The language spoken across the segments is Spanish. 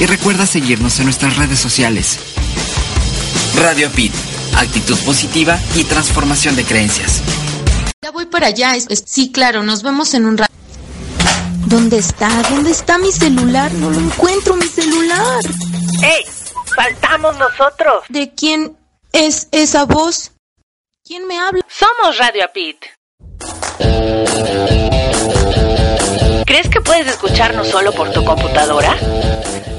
Y recuerda seguirnos en nuestras redes sociales. Radio Pit, actitud positiva y transformación de creencias. Ya voy para allá. sí, claro, nos vemos en un rato. ¿Dónde está? ¿Dónde está mi celular? No lo encuentro, mi celular. ¡Ey! ¡Faltamos nosotros! ¿De quién es esa voz? ¿Quién me habla? Somos Radio Pit. ¿Crees que puedes escucharnos solo por tu computadora?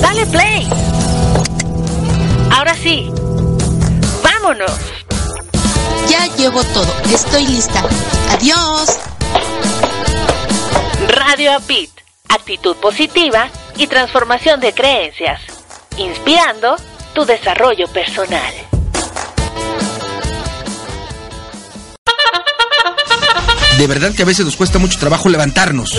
Dale play. Ahora sí. Vámonos. Ya llevo todo. Estoy lista. Adiós. Radio Apit. Actitud positiva y transformación de creencias. Inspirando tu desarrollo personal. De verdad que a veces nos cuesta mucho trabajo levantarnos.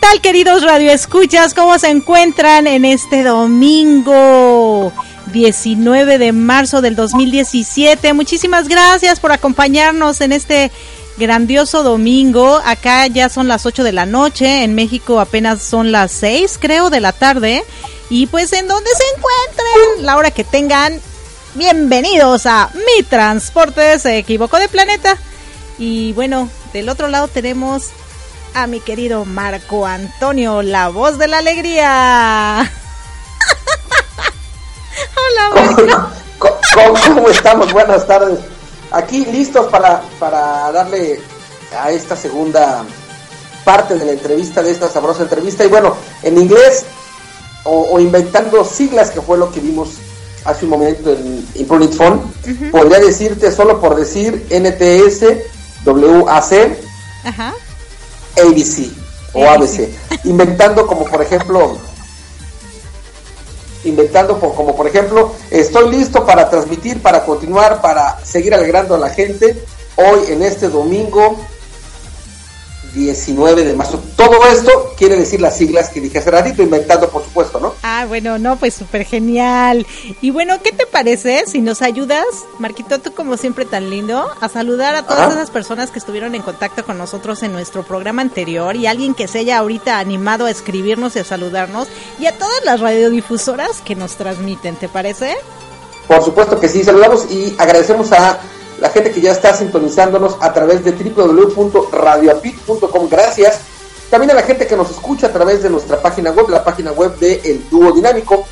tal queridos radioescuchas? ¿Cómo se encuentran en este domingo 19 de marzo del 2017? Muchísimas gracias por acompañarnos en este grandioso domingo. Acá ya son las 8 de la noche, en México apenas son las 6 creo de la tarde. Y pues en donde se encuentren, la hora que tengan, bienvenidos a Mi Transporte se equivocó de planeta. Y bueno, del otro lado tenemos a mi querido Marco Antonio, la voz de la alegría. Hola, Marco. ¿Cómo, estamos? Buenas tardes. Aquí listos para, para darle a esta segunda parte de la entrevista, de esta sabrosa entrevista. Y bueno, en inglés o, inventando siglas, que fue lo que vimos hace un momento en Imprunit Phone, podría decirte solo por decir NTS, WAC, Ajá. ABC o ABC, inventando como por ejemplo, inventando como por ejemplo, estoy listo para transmitir, para continuar, para seguir alegrando a la gente hoy en este domingo 19 de marzo. Todo esto quiere decir las siglas que dije hace ratito, inventando por supuesto, ¿no? Ah, bueno, no, pues súper genial. Y bueno, ¿qué te parece si nos ayudas, Marquito, tú como siempre tan lindo, a saludar a todas esas personas que estuvieron en contacto con nosotros en nuestro programa anterior y alguien que se haya ahorita animado a escribirnos y a saludarnos y a todas las radiodifusoras que nos transmiten, ¿te parece? Por supuesto que sí, saludamos y agradecemos a la gente que ya está sintonizándonos a través de www.radioapit.com. Gracias. También a la gente que nos escucha a través de nuestra página web, la página web de El Dúo Dinámico,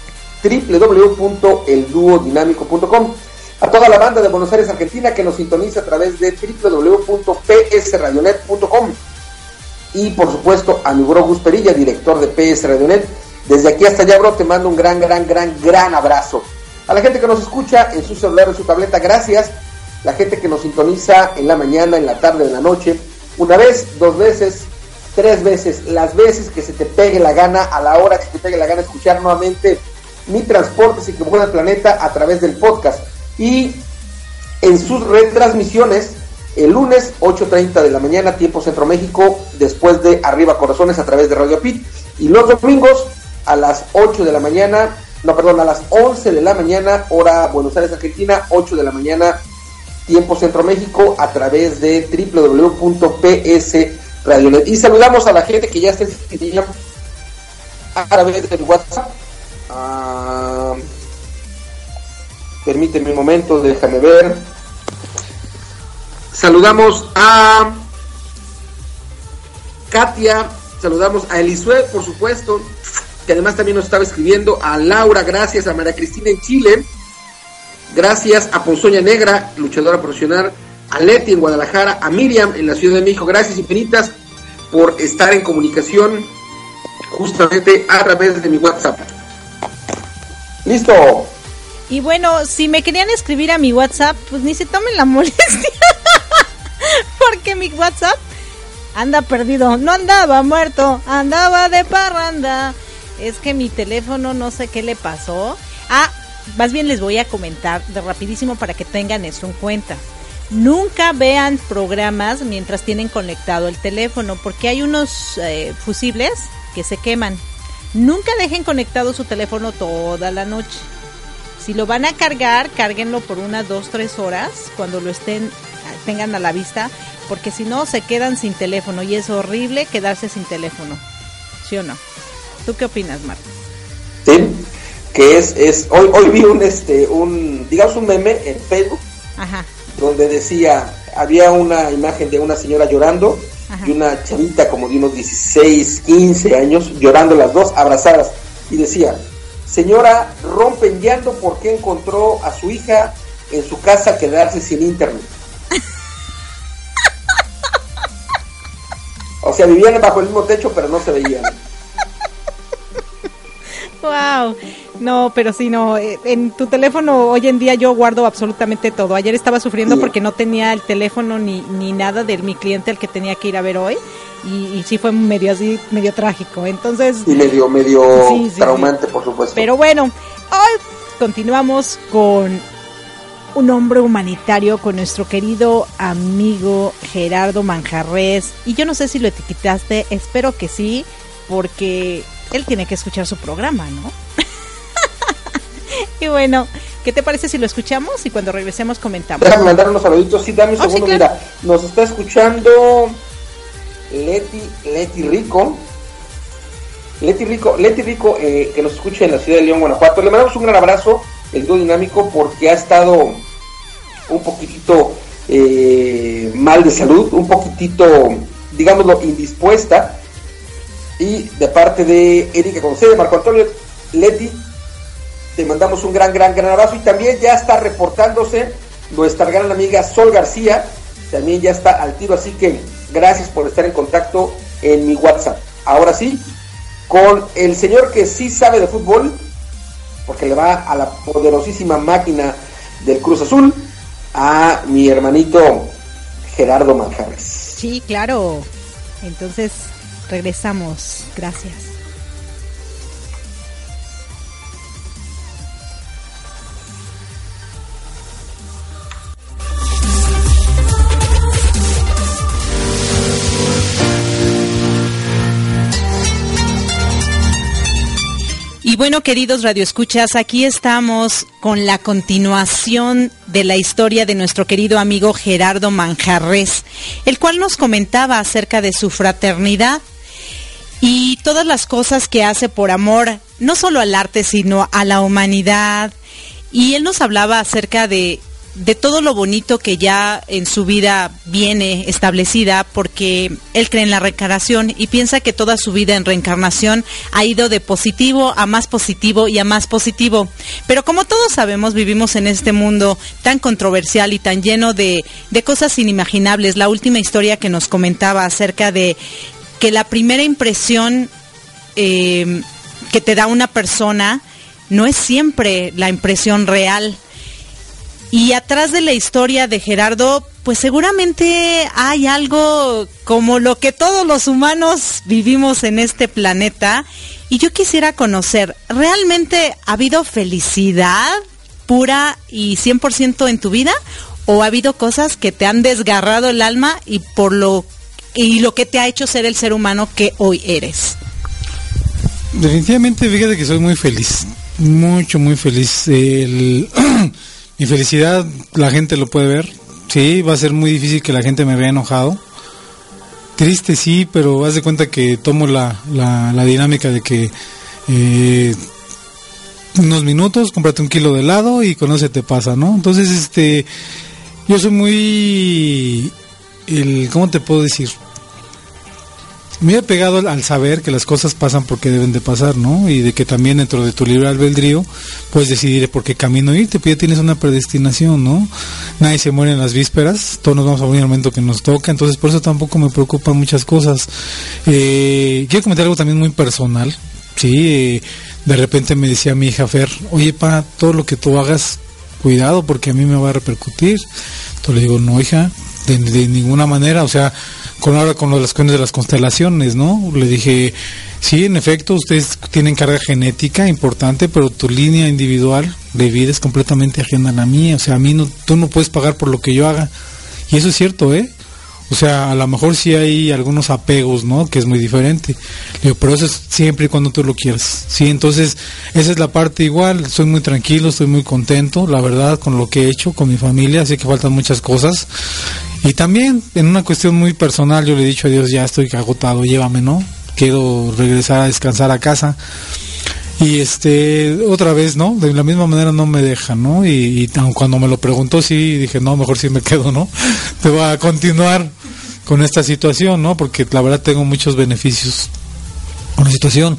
www.elduodinámico.com. A toda la banda de Buenos Aires, Argentina, que nos sintoniza a través de www.psradionet.com. Y por supuesto a mi bro Gus Perilla, director de PS Radionet. Desde aquí hasta allá, bro, te mando un gran, gran, gran, gran abrazo. A la gente que nos escucha en su celular, en su tableta, gracias la gente que nos sintoniza en la mañana, en la tarde, en la noche, una vez, dos veces, tres veces, las veces que se te pegue la gana, a la hora que se te pegue la gana, escuchar nuevamente mi transporte se equivocó del planeta a través del podcast. Y en sus retransmisiones, el lunes 8.30 de la mañana, tiempo Centro México, después de Arriba Corazones a través de Radio Pit. Y los domingos a las 8 de la mañana, no, perdón, a las 11 de la mañana, hora Buenos Aires, Argentina, 8 de la mañana, Tiempo Centro México a través de www.psradionet. Y saludamos a la gente que ya está a través del WhatsApp. Ah, permíteme un momento, déjame ver. Saludamos a Katia, saludamos a Elisue, por supuesto, que además también nos estaba escribiendo, a Laura, gracias, a María Cristina en Chile, Gracias a Ponzoña Negra, luchadora profesional, a Leti en Guadalajara, a Miriam en la Ciudad de México. Gracias infinitas por estar en comunicación justamente a través de mi WhatsApp. Listo. Y bueno, si me querían escribir a mi WhatsApp, pues ni se tomen la molestia. Porque mi WhatsApp anda perdido. No andaba muerto, andaba de parranda. Es que mi teléfono no sé qué le pasó. Ah, más bien les voy a comentar de rapidísimo para que tengan eso en cuenta. Nunca vean programas mientras tienen conectado el teléfono porque hay unos eh, fusibles que se queman. Nunca dejen conectado su teléfono toda la noche. Si lo van a cargar, cárguenlo por unas 2, 3 horas cuando lo estén tengan a la vista, porque si no se quedan sin teléfono y es horrible quedarse sin teléfono. ¿Sí o no? ¿Tú qué opinas, Marta? Sí, que es, es hoy, hoy vi un, este, un, digamos un meme en Facebook, donde decía, había una imagen de una señora llorando y una chavita como de unos 16, 15 años, llorando las dos, abrazadas, y decía, señora, rompen llanto porque encontró a su hija en su casa quedarse sin internet. o sea, vivían bajo el mismo techo, pero no se veían. Wow. No, pero sí, no. Eh, en tu teléfono hoy en día yo guardo absolutamente todo. Ayer estaba sufriendo porque no tenía el teléfono ni, ni nada de mi cliente al que tenía que ir a ver hoy. Y, sí fue medio así, medio trágico. Entonces. Y medio, medio traumante, por supuesto. Pero bueno, hoy continuamos con un hombre humanitario, con nuestro querido amigo Gerardo Manjarres. Y yo no sé si lo etiquetaste, espero que sí, porque él tiene que escuchar su programa, ¿no? y bueno, ¿qué te parece si lo escuchamos y cuando regresemos comentamos? Déjame mandar unos saluditos, sí, dame un oh, segundo, mira, nos está escuchando Leti, Leti Rico. Leti Rico, Leti Rico, eh, que nos escucha en la ciudad de León, Guanajuato. Le mandamos un gran abrazo, el dúo dinámico, porque ha estado un poquitito eh, mal de salud, un poquitito, digámoslo, indispuesta y de parte de Erika Concede, Marco Antonio Leti, te mandamos un gran, gran, gran abrazo. Y también ya está reportándose nuestra gran amiga Sol García, también ya está al tiro, así que gracias por estar en contacto en mi WhatsApp. Ahora sí, con el señor que sí sabe de fútbol, porque le va a la poderosísima máquina del Cruz Azul, a mi hermanito Gerardo Manjarres. Sí, claro. Entonces, Regresamos. Gracias. Bueno, queridos radioescuchas, aquí estamos con la continuación de la historia de nuestro querido amigo Gerardo Manjarres, el cual nos comentaba acerca de su fraternidad y todas las cosas que hace por amor, no solo al arte, sino a la humanidad. Y él nos hablaba acerca de de todo lo bonito que ya en su vida viene establecida, porque él cree en la reencarnación y piensa que toda su vida en reencarnación ha ido de positivo a más positivo y a más positivo. Pero como todos sabemos, vivimos en este mundo tan controversial y tan lleno de, de cosas inimaginables. La última historia que nos comentaba acerca de que la primera impresión eh, que te da una persona no es siempre la impresión real y atrás de la historia de Gerardo, pues seguramente hay algo como lo que todos los humanos vivimos en este planeta. Y yo quisiera conocer, ¿realmente ha habido felicidad pura y 100% en tu vida? ¿O ha habido cosas que te han desgarrado el alma y por lo y lo que te ha hecho ser el ser humano que hoy eres? Definitivamente, fíjate que soy muy feliz, mucho, muy feliz. El Mi felicidad, la gente lo puede ver. Sí, va a ser muy difícil que la gente me vea enojado. Triste sí, pero haz de cuenta que tomo la, la, dinámica de que eh, unos minutos, cómprate un kilo de helado y con eso te pasa, ¿no? Entonces, este, yo soy muy, el, ¿cómo te puedo decir? Me he pegado al saber que las cosas pasan porque deben de pasar, ¿no? Y de que también dentro de tu libre albedrío puedes decidir por qué camino irte, pues ya tienes una predestinación, ¿no? Nadie se muere en las vísperas, todos nos vamos a morir en momento que nos toca, entonces por eso tampoco me preocupan muchas cosas. Eh, quiero comentar algo también muy personal, sí, eh, de repente me decía mi hija Fer, oye pa, todo lo que tú hagas, cuidado porque a mí me va a repercutir. Entonces le digo, no hija, de, ninguna manera, o sea, con ahora con las cuestiones de las constelaciones, ¿no? Le dije, sí, en efecto, ustedes tienen carga genética importante, pero tu línea individual de vida es completamente ajena a la mía. O sea, a mí no, tú no puedes pagar por lo que yo haga. Y eso es cierto, ¿eh? O sea, a lo mejor sí hay algunos apegos, ¿no? Que es muy diferente. Pero eso es siempre y cuando tú lo quieras. Sí, entonces esa es la parte igual. Estoy muy tranquilo, estoy muy contento, la verdad, con lo que he hecho, con mi familia. Así que faltan muchas cosas. Y también, en una cuestión muy personal, yo le he dicho a Dios, ya estoy agotado, llévame, ¿no? Quiero regresar a descansar a casa. Y este, otra vez, ¿no? De la misma manera no me deja, ¿no? Y, cuando me lo preguntó, sí, dije, no, mejor sí me quedo, ¿no? Te voy a continuar con esta situación, ¿no? Porque la verdad tengo muchos beneficios con la situación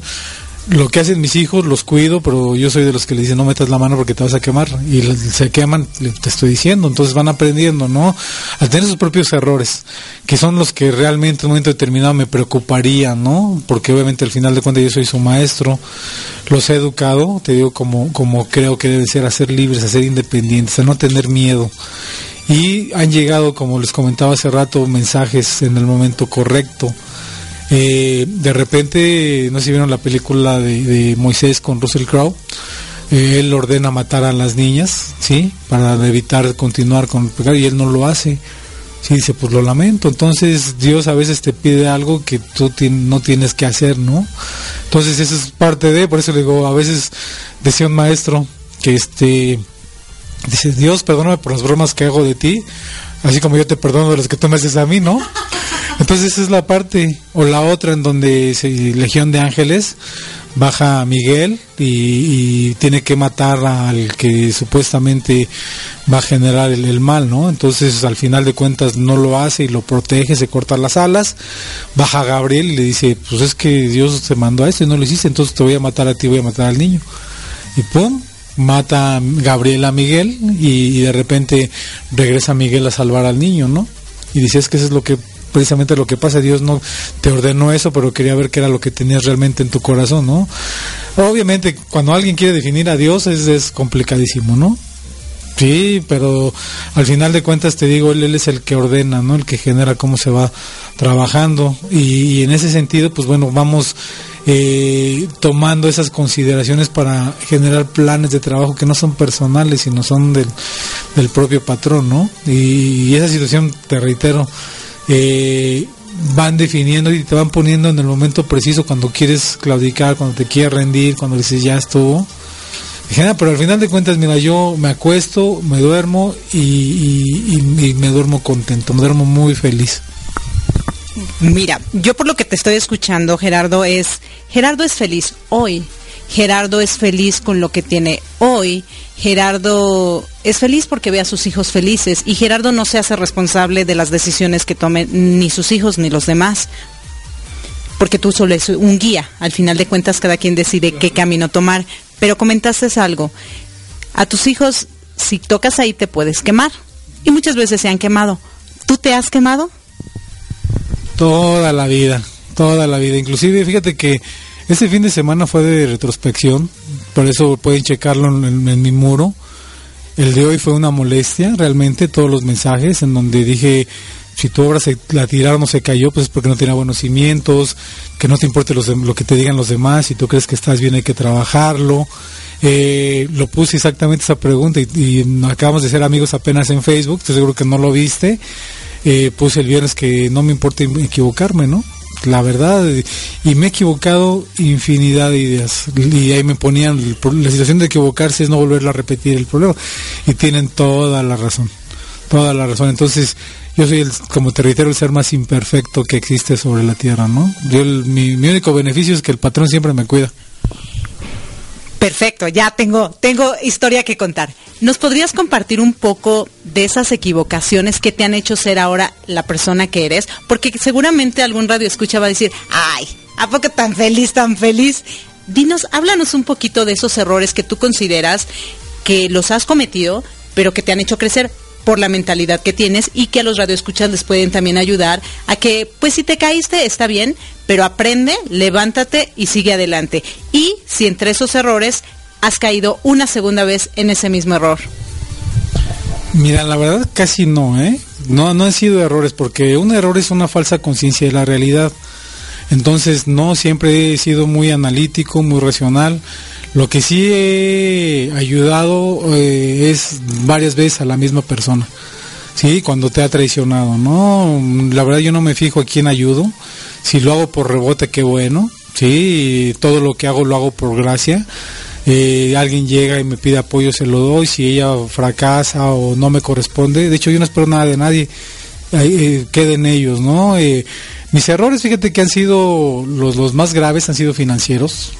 lo que hacen mis hijos los cuido, pero yo soy de los que le dicen no metas la mano porque te vas a quemar y se queman, te estoy diciendo, entonces van aprendiendo, ¿no? A tener sus propios errores, que son los que realmente en un momento determinado me preocuparían, ¿no? Porque obviamente al final de cuentas yo soy su maestro, los he educado, te digo como, como creo que deben ser, a ser libres, a ser independientes, a no tener miedo. Y han llegado, como les comentaba hace rato, mensajes en el momento correcto eh, de repente, no sé si vieron la película de, Moisés con Russell Crowe. Eh, él ordena matar a las niñas, ¿sí? Para evitar continuar con el pecado y él no lo hace. Sí, dice, pues lo lamento. Entonces Dios a veces te pide algo que tú no tienes que hacer, ¿no? Entonces eso es parte de, por eso le digo, a veces decía un maestro que este, dice, Dios, perdóname por las bromas que hago de ti, así como yo te perdono de las que tú me a mí, ¿no? Entonces esa es la parte, o la otra en donde Legión de Ángeles baja a Miguel y, tiene que matar al que supuestamente va a generar el, mal, ¿no? Entonces al final de cuentas no lo hace y lo protege, se corta las alas, baja a Gabriel y le dice, pues es que Dios te mandó a esto y no lo hiciste, entonces te voy a matar a ti, voy a matar al niño. Y pum, mata a Miguel y, y de repente regresa Miguel a salvar al niño, ¿no? Y dice, es que eso es lo que precisamente lo que pasa, Dios no te ordenó eso, pero quería ver qué era lo que tenías realmente en tu corazón, ¿no? Obviamente, cuando alguien quiere definir a Dios es, es complicadísimo, ¿no? Sí, pero al final de cuentas te digo, él, es el que ordena, ¿no? El que genera cómo se va trabajando. Y, en ese sentido, pues bueno, vamos eh, tomando esas consideraciones para generar planes de trabajo que no son personales, sino son del, del propio patrón, ¿no? y esa situación, te reitero, eh, van definiendo y te van poniendo en el momento preciso cuando quieres claudicar, cuando te quieres rendir, cuando dices ya estuvo. Pero al final de cuentas, mira, yo me acuesto, me duermo y, y me duermo contento, me duermo muy feliz. Mira, yo por lo que te estoy escuchando, Gerardo, es, Gerardo es feliz hoy, Gerardo es feliz con lo que tiene hoy, Gerardo es feliz porque ve a sus hijos felices y Gerardo no se hace responsable de las decisiones que tomen ni sus hijos ni los demás, porque tú solo eres un guía, al final de cuentas cada quien decide qué camino tomar, pero comentaste algo, a tus hijos si tocas ahí te puedes quemar y muchas veces se han quemado, ¿tú te has quemado? Toda la vida, toda la vida. Inclusive, fíjate que este fin de semana fue de retrospección, por eso pueden checarlo en, mi muro. El de hoy fue una molestia, realmente, todos los mensajes en donde dije, si tu obra se la tiraron o se cayó, pues es porque no tiene buenos cimientos, que no te importe lo que te digan los demás, si tú crees que estás bien hay que trabajarlo. Eh, lo puse exactamente esa pregunta y, acabamos de ser amigos apenas en Facebook, estoy seguro que no lo viste eh, puse el viernes que no me importa equivocarme, ¿no? La verdad, y me he equivocado infinidad de ideas. Y ahí me ponían, la situación de equivocarse es no volverlo a repetir el problema. Y tienen toda la razón, toda la razón. Entonces, yo soy, el, como te reitero, el ser más imperfecto que existe sobre la tierra, ¿no? Mi, mi único beneficio es que el patrón siempre me cuida. Perfecto, ya tengo, tengo historia que contar. ¿Nos podrías compartir un poco de esas equivocaciones que te han hecho ser ahora la persona que eres? Porque seguramente algún radio escucha va a decir, ay, ¿a poco tan feliz, tan feliz? Dinos, háblanos un poquito de esos errores que tú consideras que los has cometido, pero que te han hecho crecer por la mentalidad que tienes y que a los radioescuchas les pueden también ayudar a que, pues si te caíste, está bien, pero aprende, levántate y sigue adelante. Y si entre esos errores has caído una segunda vez en ese mismo error. Mira, la verdad casi no, ¿eh? No, no han sido errores, porque un error es una falsa conciencia de la realidad. Entonces, no siempre he sido muy analítico, muy racional. Lo que sí he ayudado eh, es varias veces a la misma persona. Sí, cuando te ha traicionado, ¿no? La verdad yo no me fijo a quién ayudo. Si lo hago por rebote, qué bueno. Sí, todo lo que hago lo hago por gracia. Eh, alguien llega y me pide apoyo, se lo doy. Si ella fracasa o no me corresponde, de hecho yo no espero nada de nadie. Eh, queden ellos, ¿no? mis errores, fíjate que han sido los, los más graves, han sido financieros.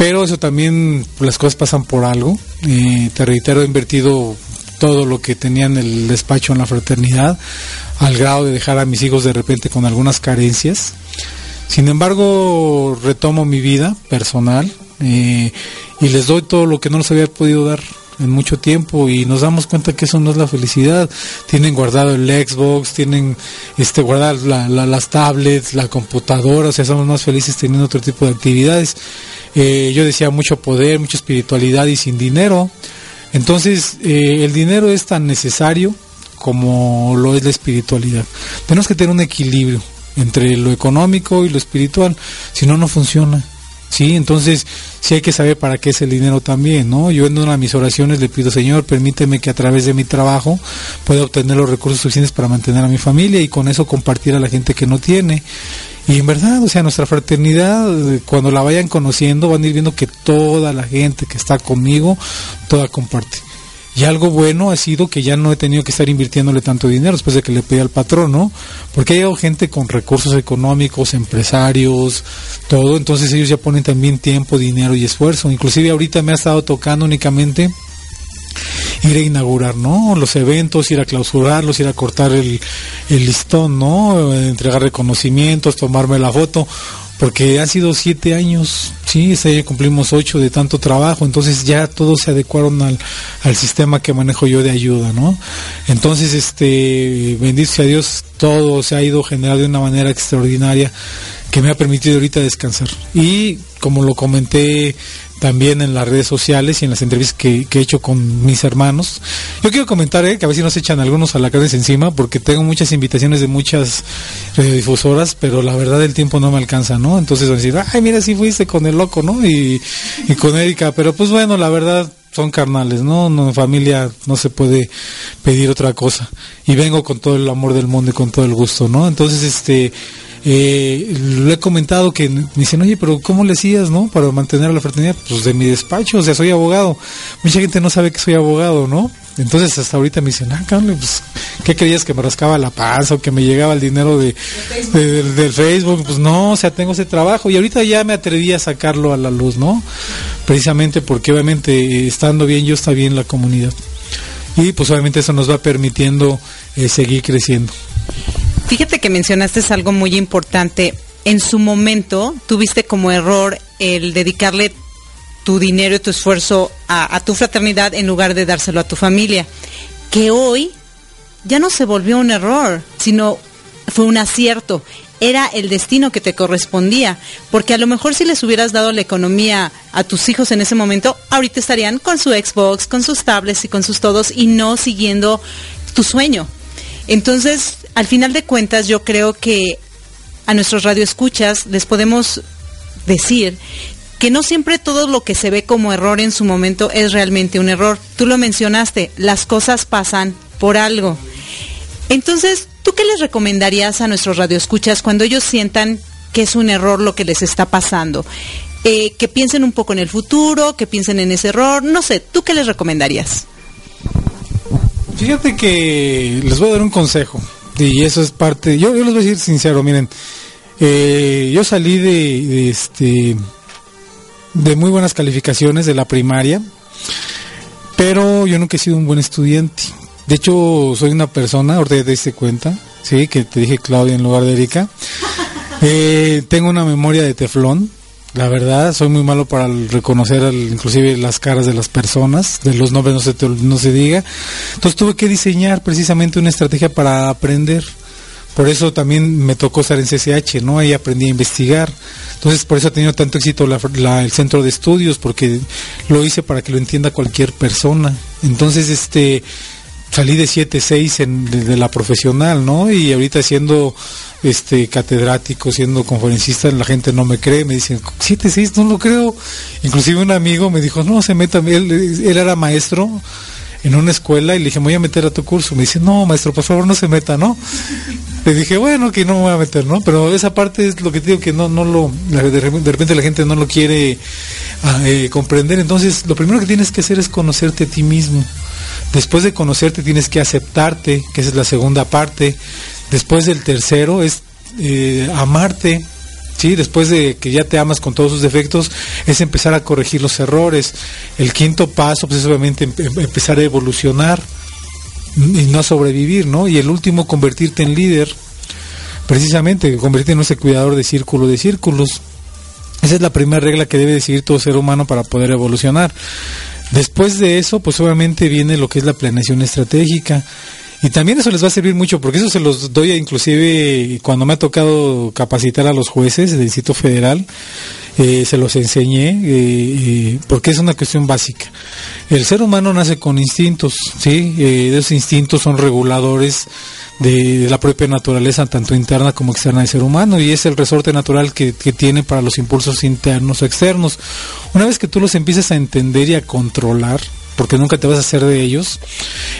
Pero eso también, las cosas pasan por algo. Eh, te reitero, he invertido todo lo que tenía en el despacho en la fraternidad, al grado de dejar a mis hijos de repente con algunas carencias. Sin embargo, retomo mi vida personal eh, y les doy todo lo que no les había podido dar en mucho tiempo y nos damos cuenta que eso no es la felicidad. Tienen guardado el Xbox, tienen este guardar las tablets, la computadora, o sea, somos más felices teniendo otro tipo de actividades. Eh, yo decía mucho poder, mucha espiritualidad y sin dinero. Entonces, eh, el dinero es tan necesario como lo es la espiritualidad. Tenemos que tener un equilibrio entre lo económico y lo espiritual, si no, no funciona. Sí, entonces sí hay que saber para qué es el dinero también, ¿no? Yo en una de mis oraciones le pido, Señor, permíteme que a través de mi trabajo pueda obtener los recursos suficientes para mantener a mi familia y con eso compartir a la gente que no tiene. Y en verdad, o sea, nuestra fraternidad, cuando la vayan conociendo, van a ir viendo que toda la gente que está conmigo, toda comparte. Y algo bueno ha sido que ya no he tenido que estar invirtiéndole tanto dinero después de que le pedí al patrón, ¿no? Porque hay gente con recursos económicos, empresarios, todo, entonces ellos ya ponen también tiempo, dinero y esfuerzo. Inclusive ahorita me ha estado tocando únicamente ir a inaugurar, ¿no? Los eventos, ir a clausurarlos, ir a cortar el, el listón, ¿no? Entregar reconocimientos, tomarme la foto porque han sido siete años, sí, este año cumplimos ocho de tanto trabajo, entonces ya todos se adecuaron al, al sistema que manejo yo de ayuda, ¿no? Entonces, este, bendito sea Dios, todo se ha ido generando de una manera extraordinaria que me ha permitido ahorita descansar. Y como lo comenté también en las redes sociales y en las entrevistas que, he hecho con mis hermanos. Yo quiero comentar eh, que a veces nos echan algunos a la cabeza encima porque tengo muchas invitaciones de muchas radiodifusoras, pero la verdad el tiempo no me alcanza, ¿no? Entonces van a decir, ay, mira, si fuiste con el loco, ¿no? Y, y con Erika, pero pues bueno, la verdad son carnales, ¿no? no en familia no se puede pedir otra cosa. Y vengo con todo el amor del mundo y con todo el gusto, ¿no? Entonces, este, eh, lo he comentado que me dicen, oye, pero ¿cómo le hacías, no? Para mantener la fraternidad, pues de mi despacho, o sea, soy abogado. Mucha gente no sabe que soy abogado, ¿no? Entonces hasta ahorita me dicen, ah, cabrón, pues, ¿qué creías que me rascaba la panza o que me llegaba el dinero de, del Facebook? Pues no, o sea, tengo ese trabajo y ahorita ya me atreví a sacarlo a la luz, ¿no? Precisamente porque obviamente estando bien yo está bien la comunidad. Y pues obviamente eso nos va permitiendo eh, seguir creciendo. Fíjate que mencionaste algo muy importante. En su momento tuviste como error el dedicarle tu dinero y tu esfuerzo a, tu fraternidad en lugar de dárselo a tu familia. Que hoy ya no se volvió un error, sino fue un acierto. Era el destino que te correspondía, porque a lo mejor si les hubieras dado la economía a tus hijos en ese momento, ahorita estarían con su Xbox, con sus tablets y con sus todos y no siguiendo tu sueño. Entonces, al final de cuentas, yo creo que a nuestros radioescuchas les podemos decir que no siempre todo lo que se ve como error en su momento es realmente un error. Tú lo mencionaste, las cosas pasan por algo. Entonces, ¿tú qué les recomendarías a nuestros radioescuchas cuando ellos sientan que es un error lo que les está pasando? Eh, que piensen un poco en el futuro, que piensen en ese error, no sé, ¿tú qué les recomendarías? Fíjate que les voy a dar un consejo y eso es parte, yo, les voy a decir sincero, miren, eh, yo salí de este de muy buenas calificaciones de la primaria, pero yo nunca he sido un buen estudiante. De hecho, soy una persona, ahorita te diste cuenta, sí, que te dije Claudia en lugar de Erika. Eh, tengo una memoria de teflón, la verdad, soy muy malo para reconocer inclusive las caras de las personas, de los nombres no se, no se diga. Entonces tuve que diseñar precisamente una estrategia para aprender. Por eso también me tocó estar en CCH, ¿no? Ahí aprendí a investigar. Entonces, por eso ha tenido tanto éxito el centro de estudios, porque lo hice para que lo entienda cualquier persona. Entonces, este, salí de 7-6 de, de, la profesional, ¿no? Y ahorita siendo este catedrático, siendo conferencista, la gente no me cree, me dicen, 7-6, no lo creo. Inclusive un amigo me dijo, no, se meta, él, él era maestro en una escuela y le dije, voy a meter a tu curso. Me dice, no, maestro, por favor no se meta, ¿no? Le dije, bueno, que no me voy a meter, ¿no? Pero esa parte es lo que te digo que no, no lo, de repente la gente no lo quiere ah, eh, comprender. Entonces, lo primero que tienes que hacer es conocerte a ti mismo. Después de conocerte tienes que aceptarte, que esa es la segunda parte. Después del tercero es eh, amarte, ¿sí? Después de que ya te amas con todos sus defectos, es empezar a corregir los errores. El quinto paso, pues es obviamente empezar a evolucionar y no a sobrevivir, ¿no? Y el último, convertirte en líder, precisamente, convertirte en ese cuidador de círculo de círculos. Esa es la primera regla que debe seguir todo ser humano para poder evolucionar. Después de eso, pues obviamente viene lo que es la planeación estratégica. Y también eso les va a servir mucho, porque eso se los doy inclusive cuando me ha tocado capacitar a los jueces del Distrito Federal, eh, se los enseñé, eh, eh, porque es una cuestión básica. El ser humano nace con instintos, ¿sí? esos instintos son reguladores de, la propia naturaleza, tanto interna como externa del ser humano, y es el resorte natural que, que tiene para los impulsos internos o externos. Una vez que tú los empiezas a entender y a controlar, porque nunca te vas a hacer de ellos,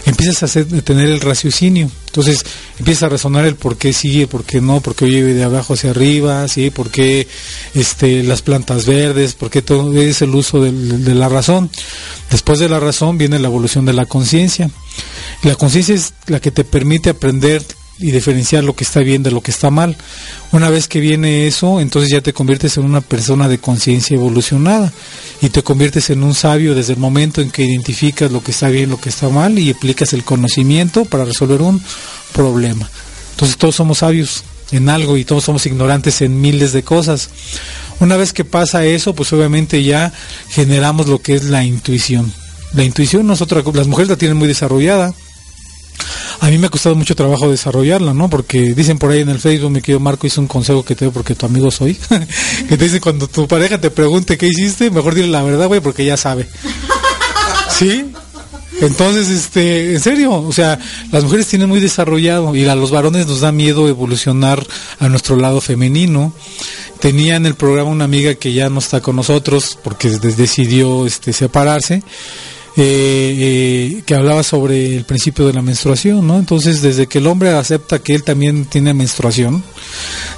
empiezas a tener el raciocinio. Entonces empieza a razonar el por qué sí, el por qué no, por qué lleve de abajo hacia arriba, ¿sí? por qué este, las plantas verdes, por qué todo es el uso de la razón. Después de la razón viene la evolución de la conciencia. La conciencia es la que te permite aprender y diferenciar lo que está bien de lo que está mal. Una vez que viene eso, entonces ya te conviertes en una persona de conciencia evolucionada y te conviertes en un sabio desde el momento en que identificas lo que está bien, lo que está mal y aplicas el conocimiento para resolver un problema. Entonces todos somos sabios en algo y todos somos ignorantes en miles de cosas. Una vez que pasa eso, pues obviamente ya generamos lo que es la intuición. La intuición nosotros las mujeres la tienen muy desarrollada a mí me ha costado mucho trabajo desarrollarla, ¿no? Porque dicen por ahí en el Facebook, mi querido Marco hizo un consejo que te doy porque tu amigo soy, que te dice cuando tu pareja te pregunte qué hiciste, mejor dile la verdad, güey, porque ya sabe. ¿Sí? Entonces, este, en serio, o sea, las mujeres tienen muy desarrollado y a los varones nos da miedo evolucionar a nuestro lado femenino. Tenía en el programa una amiga que ya no está con nosotros porque decidió este, separarse eh, que hablaba sobre el principio de la menstruación, ¿no? Entonces, desde que el hombre acepta que él también tiene menstruación,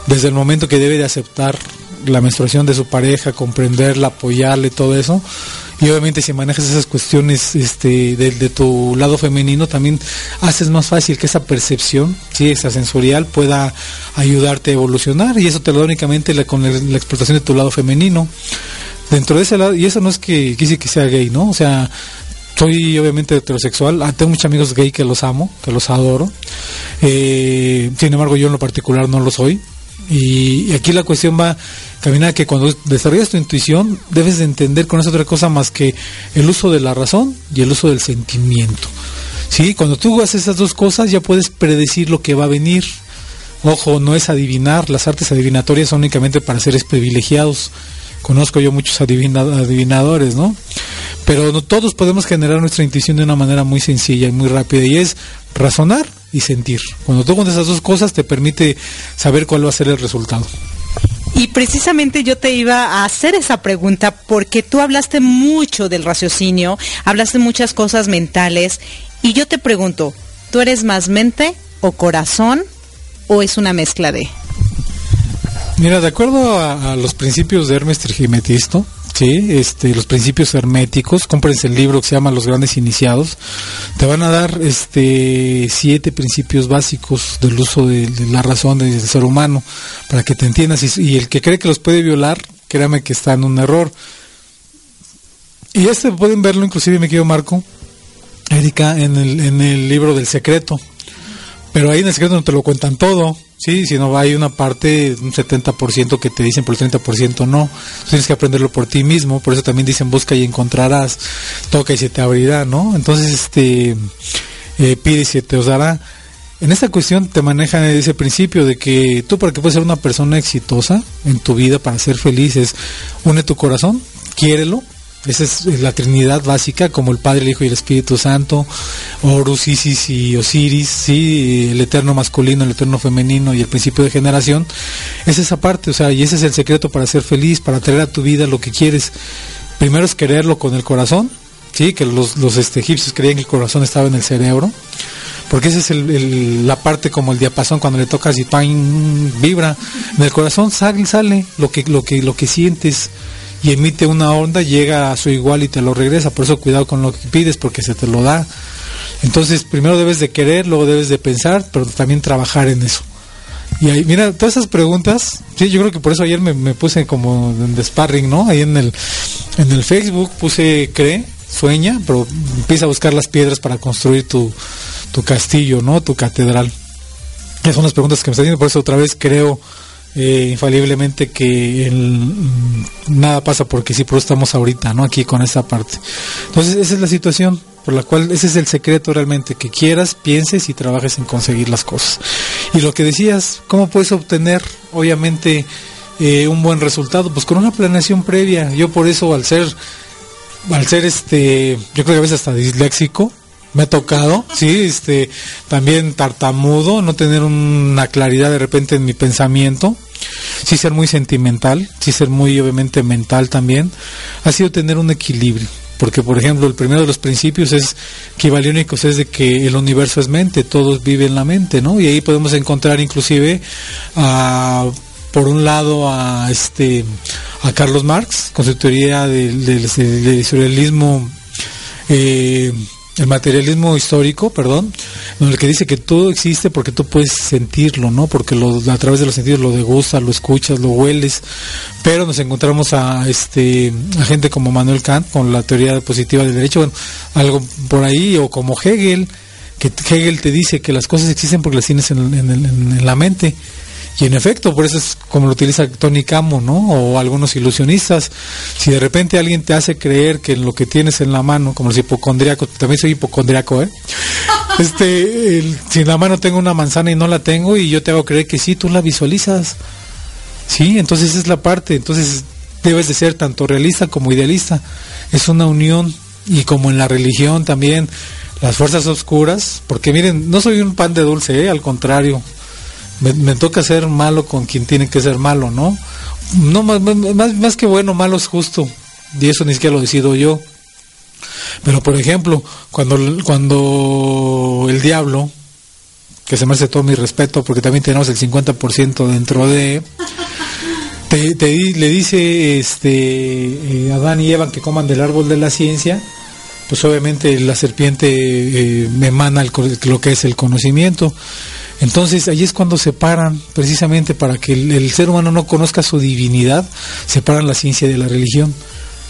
desde el momento que debe de aceptar la menstruación de su pareja, comprenderla, apoyarle, todo eso, y obviamente si manejas esas cuestiones este, de, tu lado femenino, también haces más fácil que esa percepción, sí, esa sensorial, pueda ayudarte a evolucionar, y eso te lo da únicamente con la explotación de tu lado femenino. Dentro de ese lado, y eso no es que quise que sea gay, ¿no? O sea, soy obviamente heterosexual, ah, tengo muchos amigos gay que los amo, que los adoro. Eh, sin embargo, yo en lo particular no lo soy. Y, aquí la cuestión va caminar que cuando desarrollas tu intuición debes de entender con esa otra cosa más que el uso de la razón y el uso del sentimiento. ¿Sí? Cuando tú haces esas dos cosas ya puedes predecir lo que va a venir. Ojo, no es adivinar, las artes adivinatorias son únicamente para seres privilegiados. Conozco yo muchos adivinadores, ¿no? Pero no, todos podemos generar nuestra intuición de una manera muy sencilla y muy rápida y es razonar y sentir. Cuando tú juntas esas dos cosas te permite saber cuál va a ser el resultado. Y precisamente yo te iba a hacer esa pregunta porque tú hablaste mucho del raciocinio, hablaste muchas cosas mentales y yo te pregunto, ¿tú eres más mente o corazón o es una mezcla de? Mira, de acuerdo a, los principios de Hermes Trismegisto, sí, este, los principios herméticos, cómprense el libro que se llama Los Grandes Iniciados, te van a dar este siete principios básicos del uso de, la razón del ser humano, para que te entiendas, y, el que cree que los puede violar, créame que está en un error. Y este pueden verlo, inclusive me quedo Marco, Erika, en el, en el libro del secreto, pero ahí en el secreto no te lo cuentan todo, Sí, si no hay una parte, un 70% que te dicen, por el 30% no. Tienes que aprenderlo por ti mismo, por eso también dicen busca y encontrarás, toca y se te abrirá, ¿no? Entonces, este, eh, pide y se te os dará. En esta cuestión te manejan ese principio de que tú para que puedas ser una persona exitosa en tu vida, para ser feliz, es une tu corazón, quiérelo, esa es la Trinidad básica, como el Padre, el Hijo y el Espíritu Santo, Horus, Isis y Osiris, sí, el eterno masculino, el eterno femenino y el principio de generación. Es esa parte, o sea, y ese es el secreto para ser feliz, para traer a tu vida lo que quieres. Primero es quererlo con el corazón, sí, que los, los este, egipcios creían que el corazón estaba en el cerebro, porque esa es el, la parte como el diapasón cuando le tocas y ¡pam! vibra. En el corazón sale, sale lo que, lo que, lo que sientes y emite una onda, llega a su igual y te lo regresa. Por eso cuidado con lo que pides porque se te lo da. Entonces, primero debes de querer, luego debes de pensar, pero también trabajar en eso. Y ahí, mira, todas esas preguntas, sí, yo creo que por eso ayer me, puse como en sparring, ¿no? Ahí en el, en el Facebook puse cree, sueña, pero empieza a buscar las piedras para construir tu, tu castillo, ¿no? Tu catedral. Esas son las preguntas que me están haciendo, por eso otra vez creo eh, infaliblemente que mm, nada pasa porque sí, pero estamos ahorita, ¿no? Aquí con esa parte. Entonces, esa es la situación por la cual ese es el secreto realmente, que quieras, pienses y trabajes en conseguir las cosas. Y lo que decías, ¿cómo puedes obtener, obviamente, eh, un buen resultado? Pues con una planeación previa. Yo por eso, al ser, al ser este, yo creo que a veces hasta disléxico, me ha tocado, sí, este, también tartamudo, no tener una claridad de repente en mi pensamiento, sí ser muy sentimental, sí ser muy obviamente mental también, ha sido tener un equilibrio. Porque, por ejemplo, el primero de los principios es que valiónicos es de que el universo es mente, todos viven en la mente, ¿no? Y ahí podemos encontrar inclusive a por un lado a este Carlos Marx con su teoría del surrealismo eh, el materialismo histórico, perdón, en el que dice que todo existe porque tú puedes sentirlo, ¿no? Porque lo, a través de los sentidos lo degustas, lo escuchas, lo hueles, pero nos encontramos a este a gente como Manuel Kant con la teoría positiva del derecho, bueno, algo por ahí, o como Hegel, que Hegel te dice que las cosas existen porque las tienes en, en la mente y en efecto, por eso es como lo utiliza Tony Camo, ¿no? O algunos ilusionistas. Si de repente alguien te hace creer que lo que tienes en la mano, como los hipocondriacos, también soy hipocondriaco, ¿eh? Este, si en la mano tengo una manzana y no la tengo y yo te hago creer que sí, tú la visualizas. Sí, entonces esa es la parte. Entonces debes de ser tanto realista como idealista. Es una unión y como en la religión también las fuerzas oscuras, porque miren, no soy un pan de dulce, ¿eh? al contrario me, toca ser malo con quien tiene que ser malo, ¿no? No más, más, más que bueno, malo es justo. Y eso ni siquiera lo decido yo. Pero por ejemplo, cuando, cuando el diablo, que se me hace todo mi respeto porque también tenemos el 50% dentro de... Te, le dice este, eh, Adán y Eva que coman del árbol de la ciencia, pues obviamente la serpiente eh, emana lo que es el conocimiento. Entonces ahí es cuando separan, precisamente para que el, ser humano no conozca su divinidad, separan la ciencia de la religión.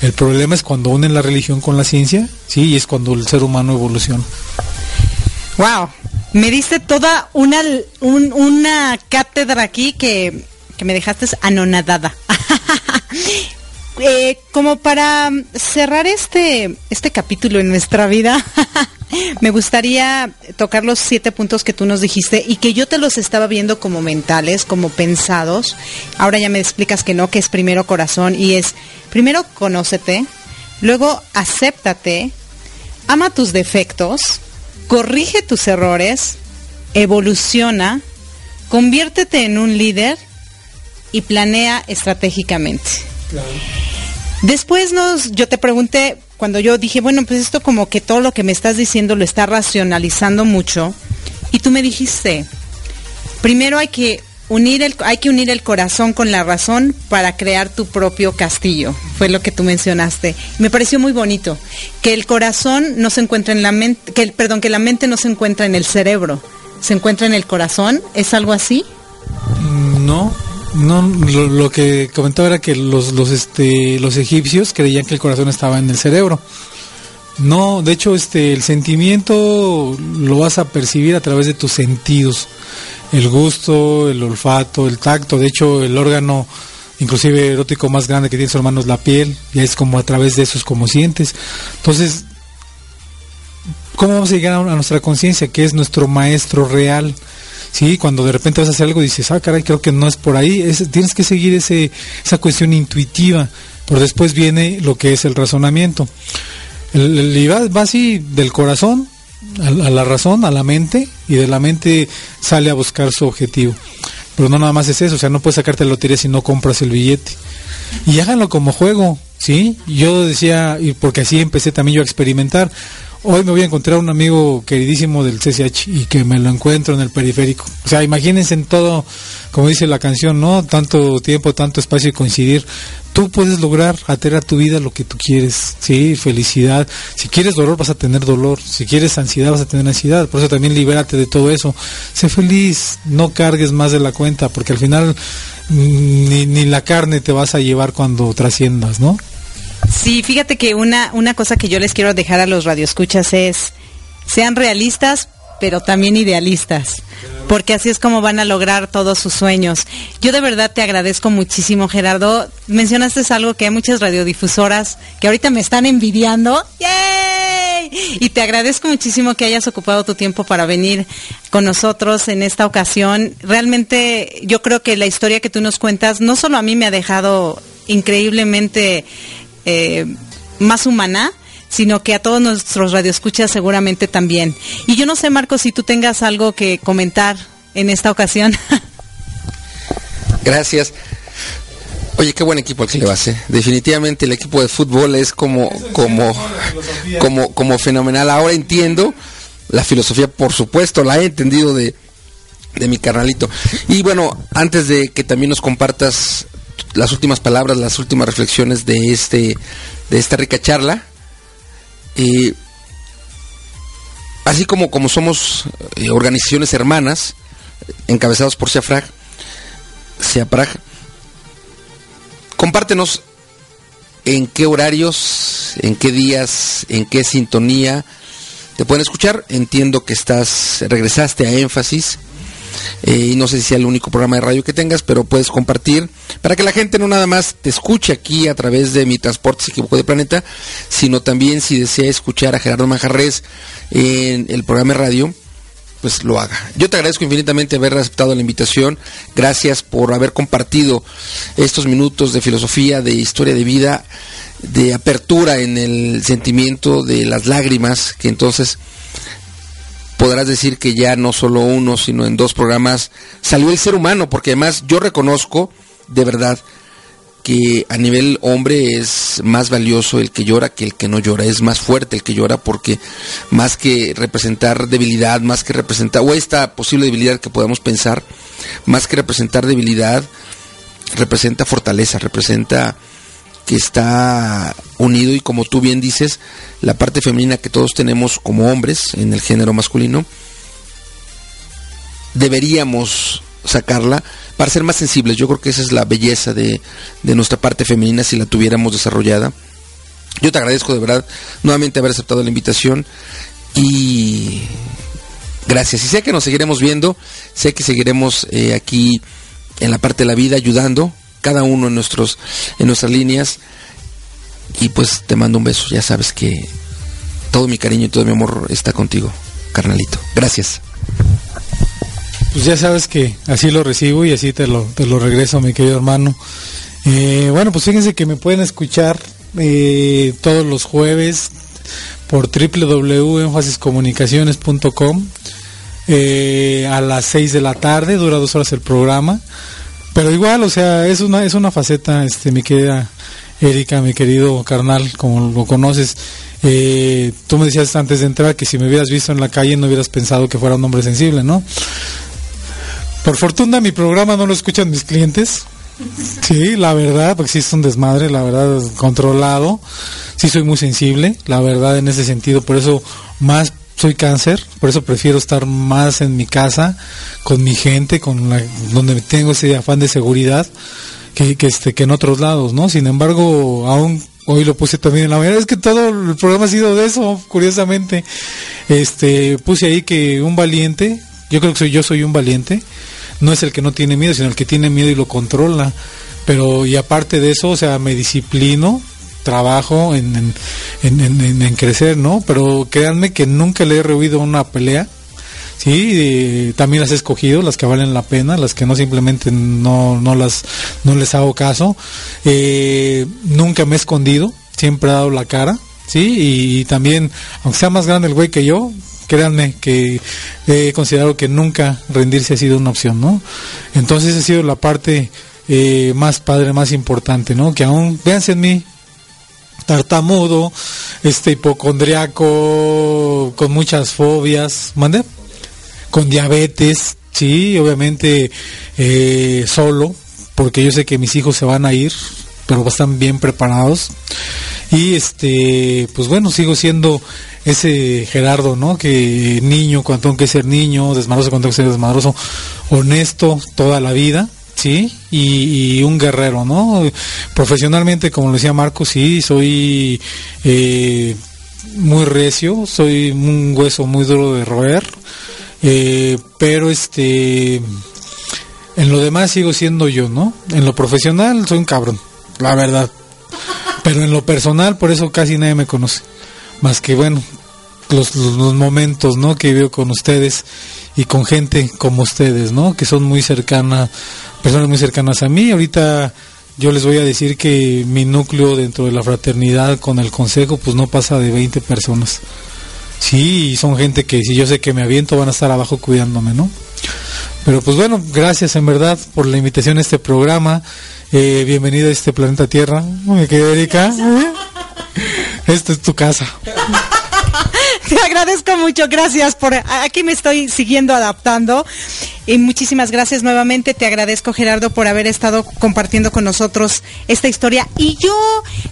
El problema es cuando unen la religión con la ciencia, sí, y es cuando el ser humano evoluciona. Wow, me diste toda una, una cátedra aquí que, que me dejaste anonadada. Eh, como para cerrar este, este capítulo en nuestra vida, me gustaría tocar los siete puntos que tú nos dijiste y que yo te los estaba viendo como mentales, como pensados. Ahora ya me explicas que no, que es primero corazón y es primero conócete, luego acéptate, ama tus defectos, corrige tus errores, evoluciona, conviértete en un líder y planea estratégicamente. Después nos, yo te pregunté, cuando yo dije, bueno, pues esto como que todo lo que me estás diciendo lo está racionalizando mucho, y tú me dijiste, primero hay que unir el, hay que unir el corazón con la razón para crear tu propio castillo. Fue lo que tú mencionaste. Me pareció muy bonito que el corazón no se encuentra en la mente, que perdón, que la mente no se encuentra en el cerebro, se encuentra en el corazón. ¿Es algo así? No, no, lo, que comentaba era que los, los, este, los egipcios creían que el corazón estaba en el cerebro. No, de hecho, este, el sentimiento lo vas a percibir a través de tus sentidos. El gusto, el olfato, el tacto. De hecho, el órgano, inclusive erótico más grande que tiene su hermano es la piel. Y es como a través de eso es como sientes. Entonces, ¿cómo vamos a llegar a nuestra conciencia, que es nuestro maestro real? Sí, cuando de repente vas a hacer algo dices, ah, caray, creo que no es por ahí. tienes que seguir ese, esa cuestión intuitiva, pero después viene lo que es el razonamiento. El, va así del corazón a, la razón, a la mente, y de la mente sale a buscar su objetivo. Pero no nada más es eso, o sea, no puedes sacarte la lotería si no compras el billete. Y háganlo como juego, ¿sí? Yo decía, y porque así empecé también yo a experimentar, hoy me voy a encontrar un amigo queridísimo del CCH y que me lo encuentro en el periférico. O sea, imagínense en todo, como dice la canción, ¿no? Tanto tiempo, tanto espacio y coincidir. Tú puedes lograr hacer a tu vida lo que tú quieres, sí, felicidad. Si quieres dolor, vas a tener dolor. Si quieres ansiedad, vas a tener ansiedad. Por eso también libérate de todo eso. Sé feliz, no cargues más de la cuenta, porque al final ni, ni la carne te vas a llevar cuando trasciendas, ¿no? Sí, fíjate que una, una cosa que yo les quiero dejar a los radioescuchas es, sean realistas, pero también idealistas, porque así es como van a lograr todos sus sueños. Yo de verdad te agradezco muchísimo, Gerardo. Mencionaste algo que hay muchas radiodifusoras que ahorita me están envidiando. ¡Yay! Y te agradezco muchísimo que hayas ocupado tu tiempo para venir con nosotros en esta ocasión. Realmente yo creo que la historia que tú nos cuentas no solo a mí me ha dejado increíblemente eh, más humana, sino que a todos nuestros radioescuchas seguramente también. Y yo no sé, Marcos, si tú tengas algo que comentar en esta ocasión. Gracias. Oye, qué buen equipo al que le vas, ¿eh? Definitivamente el equipo de fútbol es como, como, como, como fenomenal. Ahora entiendo la filosofía, por supuesto, la he entendido de, de mi carnalito. Y bueno, antes de que también nos compartas las últimas palabras, las últimas reflexiones de este de esta rica charla. y así como, como somos eh, organizaciones hermanas, encabezados por Ciafrag, compártenos en qué horarios, en qué días, en qué sintonía te pueden escuchar. Entiendo que estás, regresaste a énfasis eh, y no sé si sea el único programa de radio que tengas, pero puedes compartir para que la gente no nada más te escuche aquí a través de mi transporte se equivocó de planeta, sino también si desea escuchar a Gerardo Manjarres en el programa de radio, pues lo haga. Yo te agradezco infinitamente haber aceptado la invitación. Gracias por haber compartido estos minutos de filosofía, de historia de vida, de apertura en el sentimiento de las lágrimas, que entonces podrás decir que ya no solo uno, sino en dos programas salió el ser humano, porque además yo reconozco, de verdad, que a nivel hombre es más valioso el que llora que el que no llora, es más fuerte el que llora porque más que representar debilidad, más que representar, o esta posible debilidad que podamos pensar, más que representar debilidad, representa fortaleza, representa que está unido y como tú bien dices, la parte femenina que todos tenemos como hombres en el género masculino, deberíamos sacarla para ser más sensibles. Yo creo que esa es la belleza de, nuestra parte femenina si la tuviéramos desarrollada. Yo te agradezco de verdad nuevamente haber aceptado la invitación y gracias. Y sé que nos seguiremos viendo, sé que seguiremos eh, aquí en la parte de la vida ayudando cada uno en nuestros en nuestras líneas y pues te mando un beso. Ya sabes que todo mi cariño y todo mi amor está contigo, carnalito. Gracias. Pues ya sabes que así lo recibo y así te lo, te lo regreso, mi querido hermano. Eh, bueno, pues fíjense que me pueden escuchar eh, todos los jueves por www.enfasiscomunicaciones.com eh, a las 6 de la tarde, dura dos horas el programa. Pero igual, o sea, es una, es una faceta, este, mi querida Erika, mi querido carnal, como lo conoces. Eh, tú me decías antes de entrar que si me hubieras visto en la calle no hubieras pensado que fuera un hombre sensible, ¿no? Por fortuna mi programa no lo escuchan mis clientes. Sí, la verdad, porque sí es un desmadre, la verdad, controlado. Sí soy muy sensible, la verdad, en ese sentido. Por eso más soy cáncer, por eso prefiero estar más en mi casa, con mi gente, con la, donde tengo ese afán de seguridad, que, que, este, que en otros lados, ¿no? Sin embargo, aún hoy lo puse también en la mañana, es que todo el programa ha sido de eso, curiosamente. Este, puse ahí que un valiente, yo creo que yo soy un valiente, no es el que no tiene miedo, sino el que tiene miedo y lo controla. Pero, y aparte de eso, o sea, me disciplino, trabajo en, en, crecer, ¿no? Pero créanme que nunca le he rehuido una pelea. Sí, también las he escogido, las que valen la pena, las que no simplemente no, no, las, no les hago caso. Eh, nunca me he escondido, siempre he dado la cara, sí, y también, aunque sea más grande el güey que yo, créanme que he considerado que nunca rendirse ha sido una opción, ¿no? Entonces ha sido la parte eh, más padre, más importante, ¿no? Que aún, véanse en mí, tartamudo, este hipocondriaco, con muchas fobias, ¿mande? Con diabetes, sí, obviamente eh, solo, porque yo sé que mis hijos se van a ir, pero están bien preparados. Y este, pues bueno, sigo siendo ese Gerardo, ¿no? Que niño cuando tengo que ser niño, desmadroso cuando tengo que ser desmadroso, honesto toda la vida, ¿sí? Y, un guerrero, ¿no? Profesionalmente, como lo decía Marco, sí, soy eh, muy recio, soy un hueso muy duro de roer, eh, pero este, en lo demás sigo siendo yo, ¿no? En lo profesional soy un cabrón, la verdad. Pero en lo personal, por eso casi nadie me conoce más que bueno, los, momentos, ¿no? Que veo con ustedes y con gente como ustedes, ¿no? Que son muy cercanas, personas muy cercanas a mí. Ahorita yo les voy a decir que mi núcleo dentro de la fraternidad con el consejo, pues no pasa de 20 personas. Sí, son gente que si yo sé que me aviento van a estar abajo cuidándome, ¿no? Pero pues bueno, gracias en verdad por la invitación a este programa. Eh, bienvenida a este planeta Tierra, mi querida Erika. Esta es tu casa. Te agradezco mucho, gracias por aquí me estoy siguiendo adaptando. Y muchísimas gracias nuevamente. Te agradezco Gerardo por haber estado compartiendo con nosotros esta historia. Y yo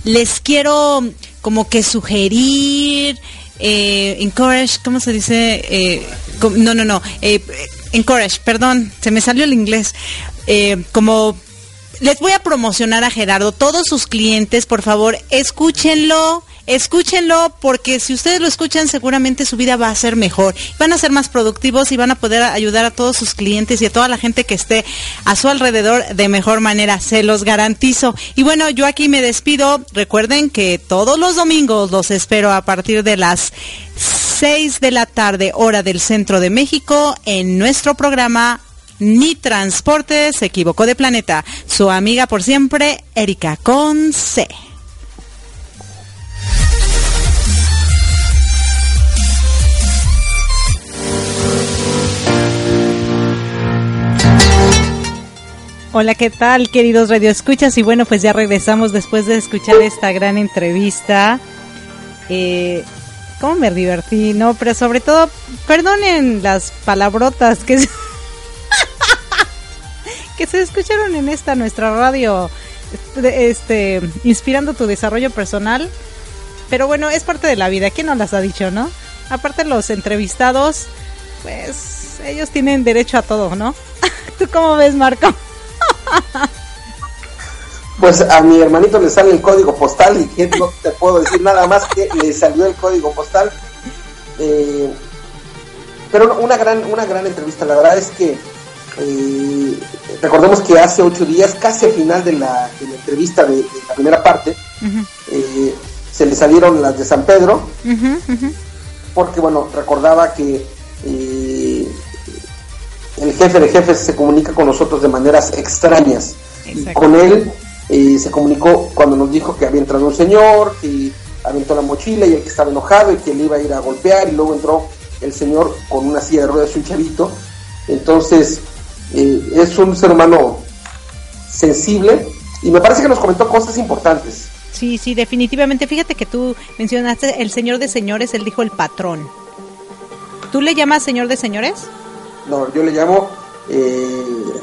les quiero como que sugerir, eh, encourage, ¿cómo se dice? Eh, no, no, no, eh, encourage, perdón, se me salió el inglés, como les voy a promocionar a Gerardo, todos sus clientes, por favor, escúchenlo, escúchenlo, porque si ustedes lo escuchan, seguramente su vida va a ser mejor. Van a ser más productivos y van a poder ayudar a todos sus clientes y a toda la gente que esté a su alrededor de mejor manera, se los garantizo. Y bueno, yo aquí me despido. Recuerden que todos los domingos los espero a partir de las 6 de la tarde, hora del centro de México, en nuestro programa ni transporte se equivocó de planeta. Su amiga por siempre, Erika Conce. Hola, ¿qué tal, queridos radioescuchas? Y bueno, pues ya regresamos después de escuchar esta gran entrevista. Eh, ¿Cómo me divertí? No, pero sobre todo, perdonen las palabrotas que se, que se escucharon en esta nuestra radio, este, inspirando tu desarrollo personal. Pero bueno, es parte de la vida. ¿Quién nos las ha dicho, no? Aparte, los entrevistados, pues ellos tienen derecho a todo, ¿no? ¿Tú cómo ves, Marco? Pues a mi hermanito le sale el código postal y no te puedo decir nada más que le salió el código postal. Eh, pero una gran, una gran entrevista, la verdad es que eh, recordemos que hace ocho días, casi al final de la, entrevista de, la primera parte, eh, se le salieron las de San Pedro, porque bueno, recordaba que el jefe de jefes se comunica con nosotros de maneras extrañas. con él eh, se comunicó cuando nos dijo que había entrado un señor, que aventó la mochila y el que estaba enojado y que le iba a ir a golpear y luego entró el señor con una silla de ruedas y un chavito. Entonces, eh, es un ser humano sensible y me parece que nos comentó cosas importantes. Sí, sí, definitivamente. Fíjate que tú mencionaste el señor de señores, él dijo el patrón. ¿Tú le llamas señor de señores? No, yo le llamo, eh,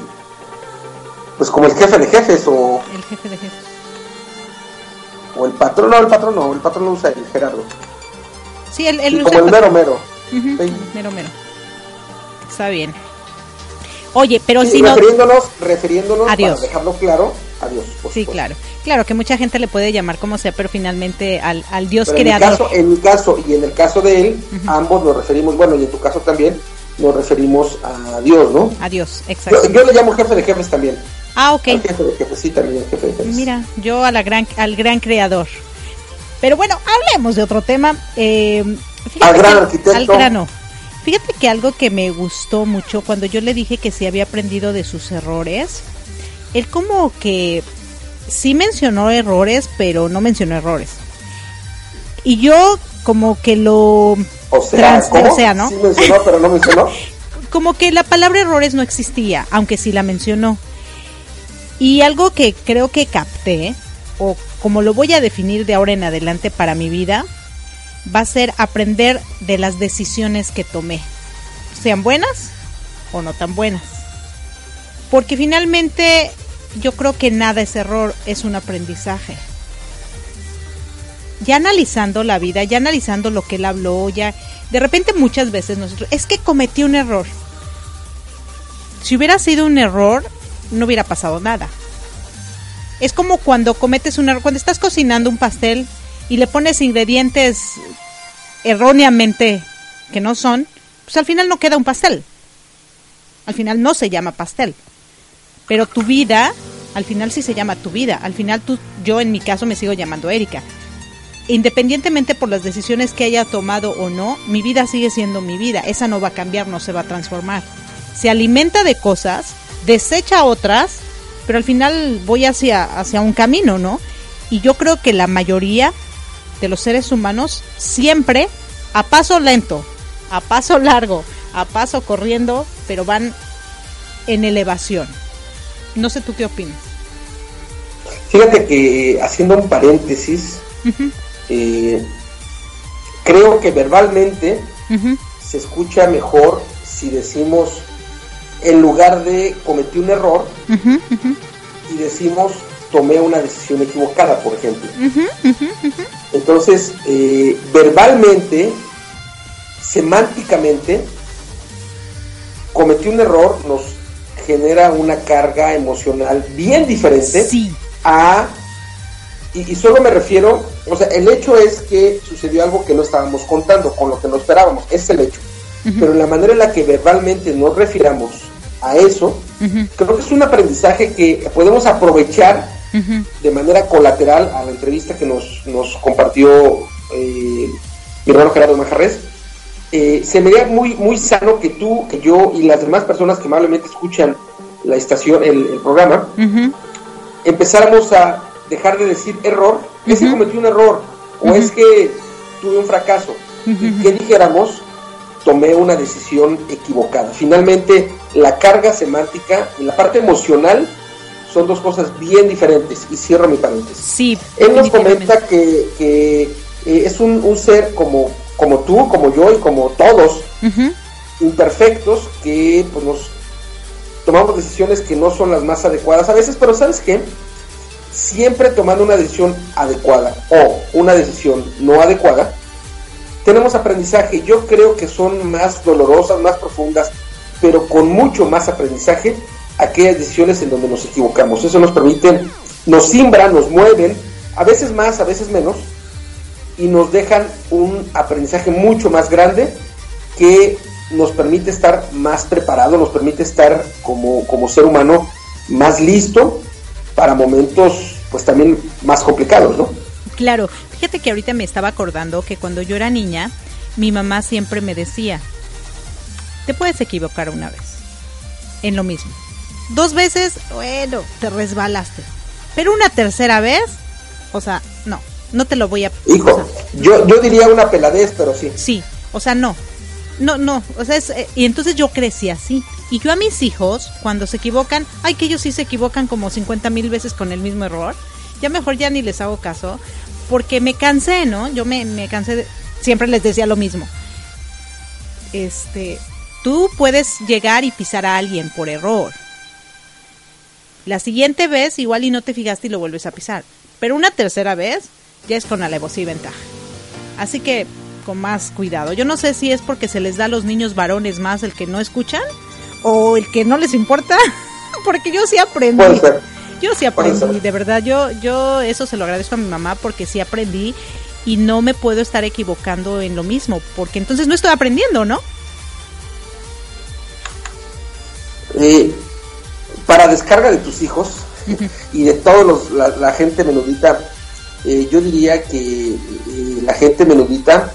pues como el jefe de jefes o... El jefe de jefes. O el patrón, no, el patrón no, el patrón lo usa el Gerardo. Sí, el, el como el mero mero. Mero mero. Está bien. Oye, pero si refiriéndonos, no... Refiriéndonos, Adiós. para dejarlo claro, adiós. sí, claro. Claro que mucha gente le puede llamar como sea, pero finalmente al, al Dios pero creador. En mi, caso, en mi caso y en el caso de él, ambos nos referimos, bueno, y en tu caso también, nos referimos a Dios, ¿no? A Dios, exacto. Yo, le llamo jefe de jefes también. Ah, ok. Al jefe de jefes, sí, también jefe de jefes. Mira, yo a la gran, al gran creador. Pero bueno, hablemos de otro tema. Eh, al gran arquitecto. Al grano. Fíjate que algo que me gustó mucho cuando yo le dije que sí había aprendido de sus errores, él como que sí mencionó errores, pero no mencionó errores. Y yo como que lo o sea. Sí mencionó, pero no mencionó. Como que la palabra errores no existía, aunque sí la mencionó. Y algo que creo que capté, o como lo voy a definir de ahora en adelante para mi vida, va a ser aprender de las decisiones que tomé, sean buenas o no tan buenas. Porque finalmente yo creo que nada es error, es un aprendizaje ya analizando la vida, ya analizando lo que él habló, ya de repente muchas veces nosotros, es que cometí un error. Si hubiera sido un error, no hubiera pasado nada. Es como cuando cometes un error, cuando estás cocinando un pastel y le pones ingredientes erróneamente que no son, pues al final no queda un pastel. Al final no se llama pastel. Pero tu vida, al final sí se llama tu vida. Al final tú, yo en mi caso me sigo llamando Erika independientemente por las decisiones que haya tomado o no, mi vida sigue siendo mi vida. Esa no va a cambiar, no se va a transformar. Se alimenta de cosas, desecha otras, pero al final voy hacia, hacia un camino, ¿no? Y yo creo que la mayoría de los seres humanos siempre a paso lento, a paso largo, a paso corriendo, pero van en elevación. No sé tú qué opinas. Fíjate que haciendo un paréntesis, eh, creo que verbalmente se escucha mejor si decimos, en lugar de cometí un error, y decimos tomé una decisión equivocada, por ejemplo. Entonces, eh, verbalmente, semánticamente, cometí un error nos genera una carga emocional bien diferente a y, solo me refiero, o sea, el hecho es que sucedió algo que no estábamos contando, con lo que no esperábamos, es el hecho. Pero la manera en la que verbalmente nos refiramos a eso, creo que es un aprendizaje que podemos aprovechar de manera colateral a la entrevista que nos, nos compartió eh, mi hermano Gerardo Majarres. Eh, se me da muy, muy sano que tú, que yo y las demás personas que amablemente escuchan la estación, el, el programa, empezáramos a dejar de decir error, es que cometí un error o es que tuve un fracaso. Y que dijéramos, tomé una decisión equivocada. Finalmente, la carga semántica, la parte emocional, son dos cosas bien diferentes. Y cierro mi paréntesis. Sí. Él nos comenta que, que eh, es un, un, ser como, como tú, como yo y como todos, imperfectos, que pues, nos tomamos decisiones que no son las más adecuadas a veces, pero ¿sabes qué? Siempre tomando una decisión adecuada o una decisión no adecuada, tenemos aprendizaje. Yo creo que son más dolorosas, más profundas, pero con mucho más aprendizaje aquellas decisiones en donde nos equivocamos. Eso nos permite, nos simbran, nos mueven, a veces más, a veces menos, y nos dejan un aprendizaje mucho más grande que nos permite estar más preparado, nos permite estar como, como ser humano más listo para momentos pues también más complicados, ¿no? Claro, fíjate que ahorita me estaba acordando que cuando yo era niña, mi mamá siempre me decía, te puedes equivocar una vez, en lo mismo. Dos veces, bueno, te resbalaste. Pero una tercera vez, o sea, no, no te lo voy a... Hijo, yo, yo diría una peladez, pero sí. Sí, o sea, no. No, no, o sea, es, eh, y entonces yo crecí así. Y yo a mis hijos, cuando se equivocan, ay, que ellos sí se equivocan como 50 mil veces con el mismo error, ya mejor ya ni les hago caso, porque me cansé, ¿no? Yo me, me cansé, de, siempre les decía lo mismo. Este, tú puedes llegar y pisar a alguien por error. La siguiente vez igual y no te fijaste y lo vuelves a pisar. Pero una tercera vez ya es con alevosía y ventaja. Así que con más cuidado. Yo no sé si es porque se les da a los niños varones más el que no escuchan o el que no les importa, porque yo sí aprendí. Yo sí aprendí, de verdad. Yo yo eso se lo agradezco a mi mamá porque sí aprendí y no me puedo estar equivocando en lo mismo, porque entonces no estoy aprendiendo, ¿no? Eh, para descarga de tus hijos y de todos la, la, gente menudita, eh, yo diría que eh, la gente menudita,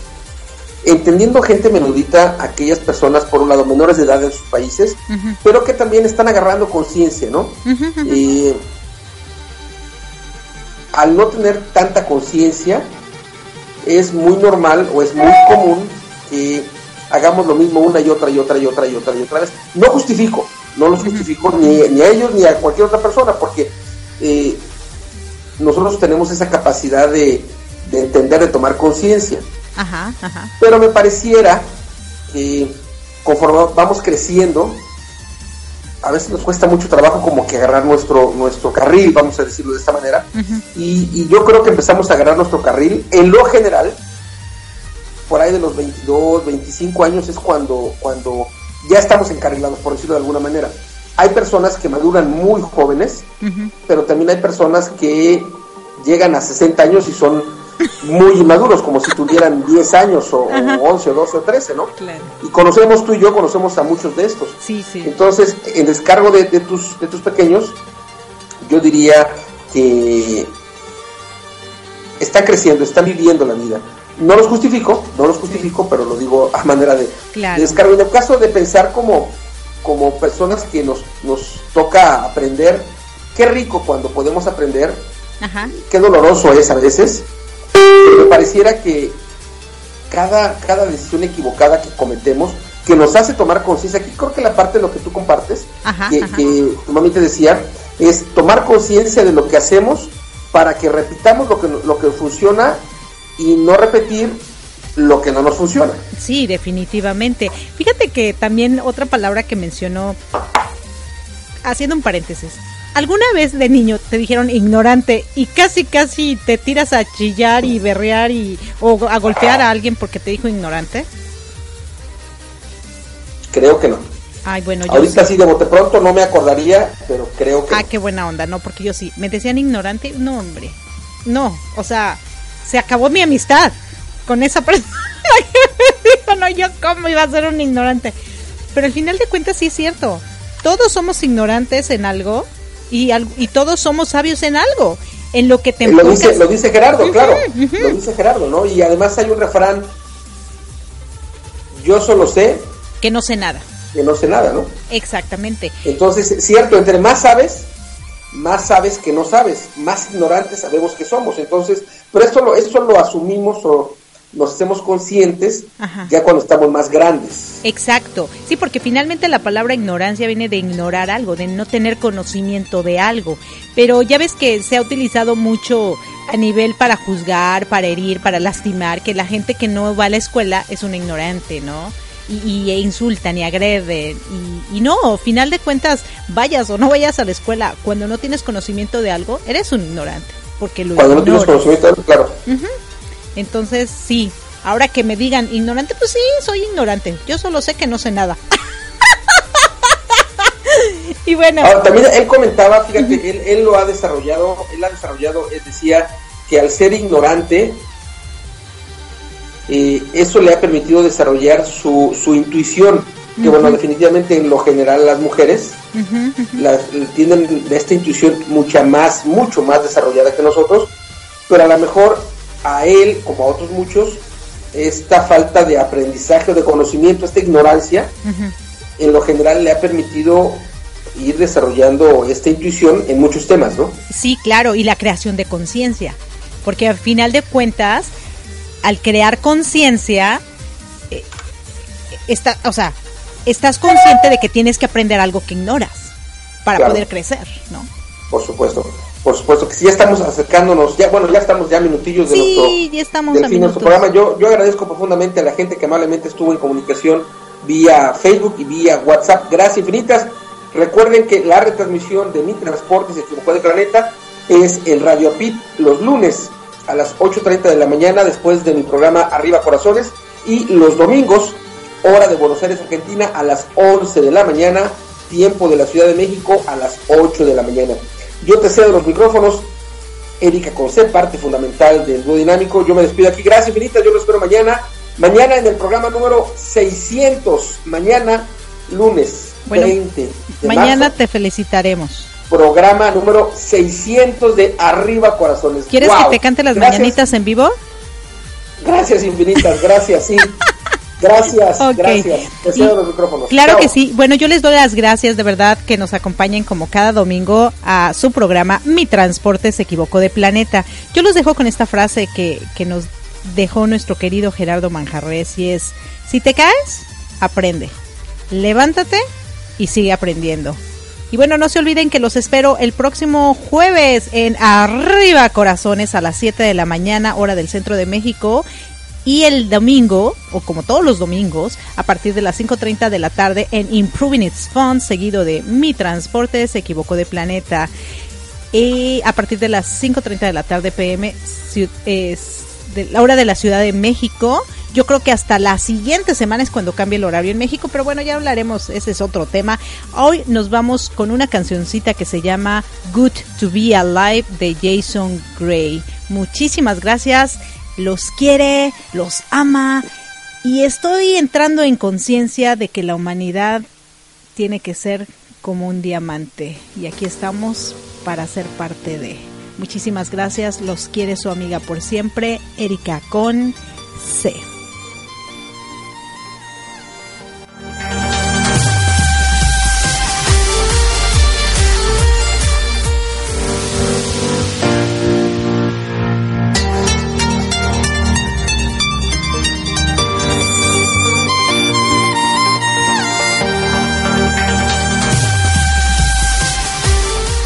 entendiendo gente menudita, aquellas personas, por un lado, menores de edad en sus países, uh -huh. pero que también están agarrando conciencia, ¿no? Uh -huh. eh, al no tener tanta conciencia, es muy normal o es muy común que hagamos lo mismo una y otra y otra y otra y otra y otra vez. No justifico, no los justifico ni, ni, a ellos ni a cualquier otra persona, porque eh, nosotros tenemos esa capacidad de, de entender, de tomar conciencia. Ajá, ajá. Pero me pareciera que conforme vamos creciendo, a veces nos cuesta mucho trabajo como que agarrar nuestro nuestro carril, vamos a decirlo de esta manera, uh -huh. y, y, yo creo que empezamos a agarrar nuestro carril, en lo general, por ahí de los 22, 25 años es cuando, cuando ya estamos encarrilados, por decirlo de alguna manera. Hay personas que maduran muy jóvenes, uh -huh. pero también hay personas que llegan a 60 años y son muy inmaduros, como si tuvieran 10 años o, o 11 o 12 o 13, ¿no? Claro. Y conocemos tú y yo, conocemos a muchos de estos. Sí, sí. Entonces, en descargo de, de, tus, de tus pequeños, yo diría que están creciendo, están viviendo la vida. No los justifico, no los justifico, pero lo digo a manera de, claro. de descargo. En el caso de pensar como, como personas que nos, nos toca aprender, qué rico cuando podemos aprender, Ajá. qué doloroso es a veces, me pareciera que cada, cada decisión equivocada que cometemos, que nos hace tomar conciencia, aquí creo que la parte de lo que tú compartes, ajá, que, ajá. que, tu mami te decía, es tomar conciencia de lo que hacemos para que repitamos lo que, lo que funciona y no repetir lo que no nos funciona. Sí, definitivamente. Fíjate que también otra palabra que mencionó, haciendo un paréntesis, ¿Alguna vez de niño te dijeron ignorante y casi casi te tiras a chillar y berrear y o a golpear a alguien porque te dijo ignorante? Creo que no. Ay, bueno, yo Ahorita sí. de bote pronto no me acordaría, pero creo que Ah, qué buena onda, no, porque yo sí. Me decían ignorante, no, hombre. No, o sea, se acabó mi amistad con esa persona que me dijo, no, yo cómo iba a ser un ignorante. Pero al final de cuentas sí es cierto. Todos somos ignorantes en algo y, y todos somos sabios en algo, en lo que te lo dice, lo dice Gerardo, uh -huh, claro, uh -huh. lo dice Gerardo, ¿no? Y además hay un refrán, yo solo sé... Que no sé nada. Que no sé nada, ¿no? Exactamente. Entonces, cierto, entre más sabes, más sabes que no sabes, más ignorantes sabemos que somos. Entonces, pero esto lo, esto lo asumimos o nos hacemos conscientes ya cuando estamos más grandes. Exacto, sí, porque finalmente la palabra ignorancia viene de ignorar algo, de no tener conocimiento de algo, pero ya ves que se ha utilizado mucho a nivel para juzgar, para herir, para lastimar, que la gente que no va a la escuela es un ignorante, ¿no? Y, e insultan y agreden. Y, y, no, final de cuentas, vayas o no vayas a la escuela, cuando no tienes conocimiento de algo, eres un ignorante. Porque lo cuando no tienes conocimiento, claro. Entonces, sí, ahora que me digan ignorante, pues sí, soy ignorante. Yo solo sé que no sé nada. y bueno. también él comentaba, fíjate, él, él lo ha desarrollado, él ha desarrollado, él decía que al ser ignorante, eh, eso le ha permitido desarrollar su, su intuición, que bueno, definitivamente en lo general las mujeres tienen esta intuición mucha más, mucho más desarrollada que nosotros, pero a lo mejor a él, como a otros muchos, esta falta de aprendizaje o de conocimiento, esta ignorancia, en lo general le ha permitido ir desarrollando esta intuición en muchos temas, ¿no? Sí, claro, y la creación de conciencia, porque al final de cuentas, al crear conciencia, eh, está, o sea, estás consciente de que tienes que aprender algo que ignoras para poder crecer, ¿no? Por supuesto por supuesto que sí, ya estamos acercándonos, ya bueno, ya estamos ya minutillos de nuestro, ya estamos del fin de nuestro programa. Yo, yo agradezco profundamente a la gente que amablemente estuvo en comunicación vía Facebook y vía WhatsApp. Gracias infinitas. Recuerden que la retransmisión de Mi Transporte se equivocó de planeta es el Radio Pit los lunes a las 8.30 de la mañana después de mi programa Arriba Corazones y los domingos, hora de Buenos Aires, Argentina, a las 11 de la mañana, tiempo de la Ciudad de México a las 8 de la mañana. Yo te cedo los micrófonos. Erika Conce, parte fundamental del dúo dinámico. Yo me despido aquí. Gracias infinitas. Yo lo espero mañana. Mañana en el programa número 600. Mañana, lunes 20 de Mañana te felicitaremos. Programa número 600 de Arriba Corazones. ¿Quieres que te cante las mañanitas en vivo? Gracias infinitas. Gracias, sí. Gracias, gracias. los micrófonos. Claro que sí. Bueno, yo les doy las gracias de verdad que nos acompañen como cada domingo a su programa Mi Transporte se equivocó de planeta. Yo los dejo con esta frase que, que nos dejó nuestro querido Gerardo Manjarres y es, si te caes, aprende. Levántate y sigue aprendiendo. Y bueno, no se olviden que los espero el próximo jueves en Arriba Corazones a las 7 de la mañana, hora del centro de México. Y el domingo, o como todos los domingos, a partir de las 5.30 de la tarde en Improving Its Fun, seguido de Mi Transporte se equivocó de planeta. Y a partir de las 5.30 de la tarde PM, es la hora de la Ciudad de México. Yo creo que hasta la siguiente semana es cuando cambie el horario en México, pero bueno, ya hablaremos, ese es otro tema. Hoy nos vamos con una cancioncita que se llama Good to Be Alive de Jason Gray. Muchísimas gracias los quiere, los ama y estoy entrando en conciencia de que la humanidad tiene que ser como un diamante y aquí estamos para ser parte de. Muchísimas gracias, los quiere su amiga por siempre, Erika con C.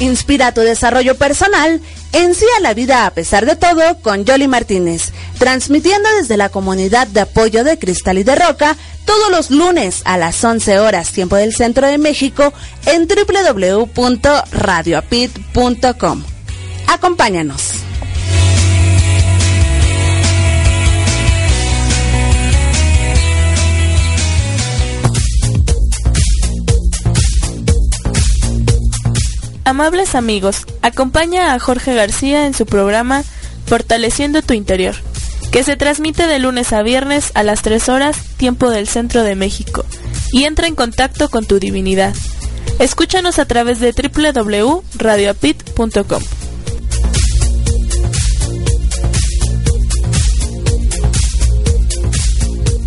Inspira tu desarrollo personal, a la vida a pesar de todo con Yoli Martínez, transmitiendo desde la comunidad de apoyo de Cristal y de Roca todos los lunes a las 11 horas tiempo del centro de México en www.radioapit.com. Acompáñanos. Amables amigos, acompaña a Jorge García en su programa Fortaleciendo tu Interior, que se transmite de lunes a viernes a las 3 horas, tiempo del centro de México, y entra en contacto con tu divinidad. Escúchanos a través de www.radioapit.com.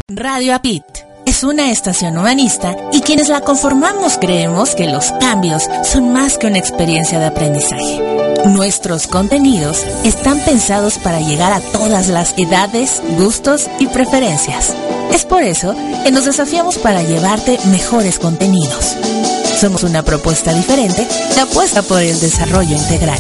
Radio Apit es una estación humanista y quienes la conformamos creemos que los cambios son más que una experiencia de aprendizaje. Nuestros contenidos están pensados para llegar a todas las edades, gustos y preferencias. Es por eso que nos desafiamos para llevarte mejores contenidos. Somos una propuesta diferente que apuesta por el desarrollo integral.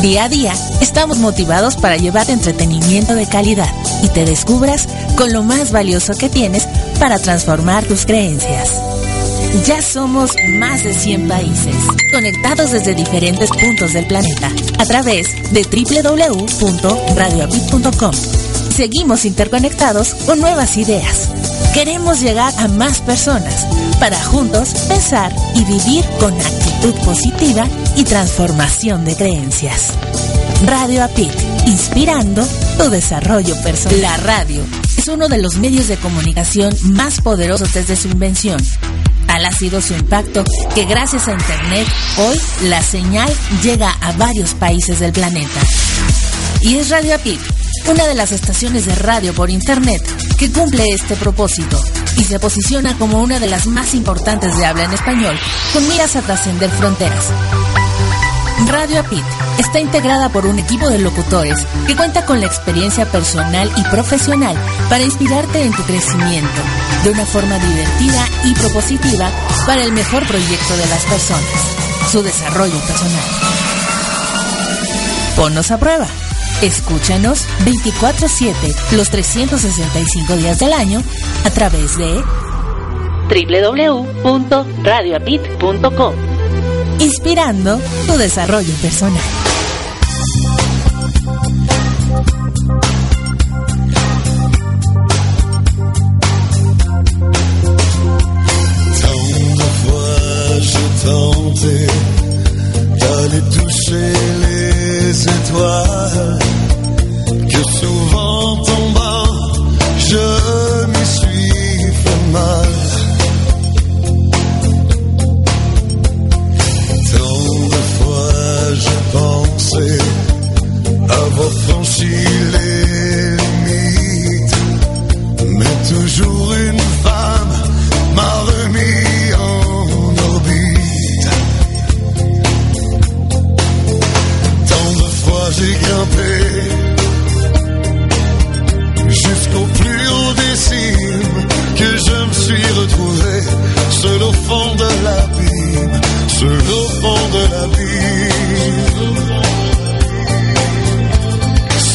Día a día estamos motivados para llevar entretenimiento de calidad y te descubras con lo más valioso que tienes para transformar tus creencias. Ya somos más de 100 países, conectados desde diferentes puntos del planeta, a través de www.radioapit.com. Seguimos interconectados con nuevas ideas. Queremos llegar a más personas para juntos pensar y vivir con actitud positiva y transformación de creencias. Radio APIC, inspirando tu desarrollo personal. La radio es uno de los medios de comunicación más poderosos desde su invención. Tal ha sido su impacto que gracias a Internet hoy la señal llega a varios países del planeta. Y es Radio APIC, una de las estaciones de radio por Internet que cumple este propósito y se posiciona como una de las más importantes de habla en español, con miras a trascender fronteras. Radio Apit está integrada por un equipo de locutores que cuenta con la experiencia personal y profesional para inspirarte en tu crecimiento de una forma divertida y propositiva para el mejor proyecto de las personas, su desarrollo personal. Ponnos a prueba. Escúchanos 24/7 los 365 días del año a través de www.radioapit.com. Inspirando tu desarrollo personal. d'aller toucher les étoiles que souvent tombant je me suis fait mal L'émite, mais toujours une femme m'a remis en orbite tant de fois j'ai grimpé jusqu'au plus haut décime que je me suis retrouvé seul au fond de la vie, seul au fond de la.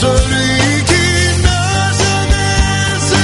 sorry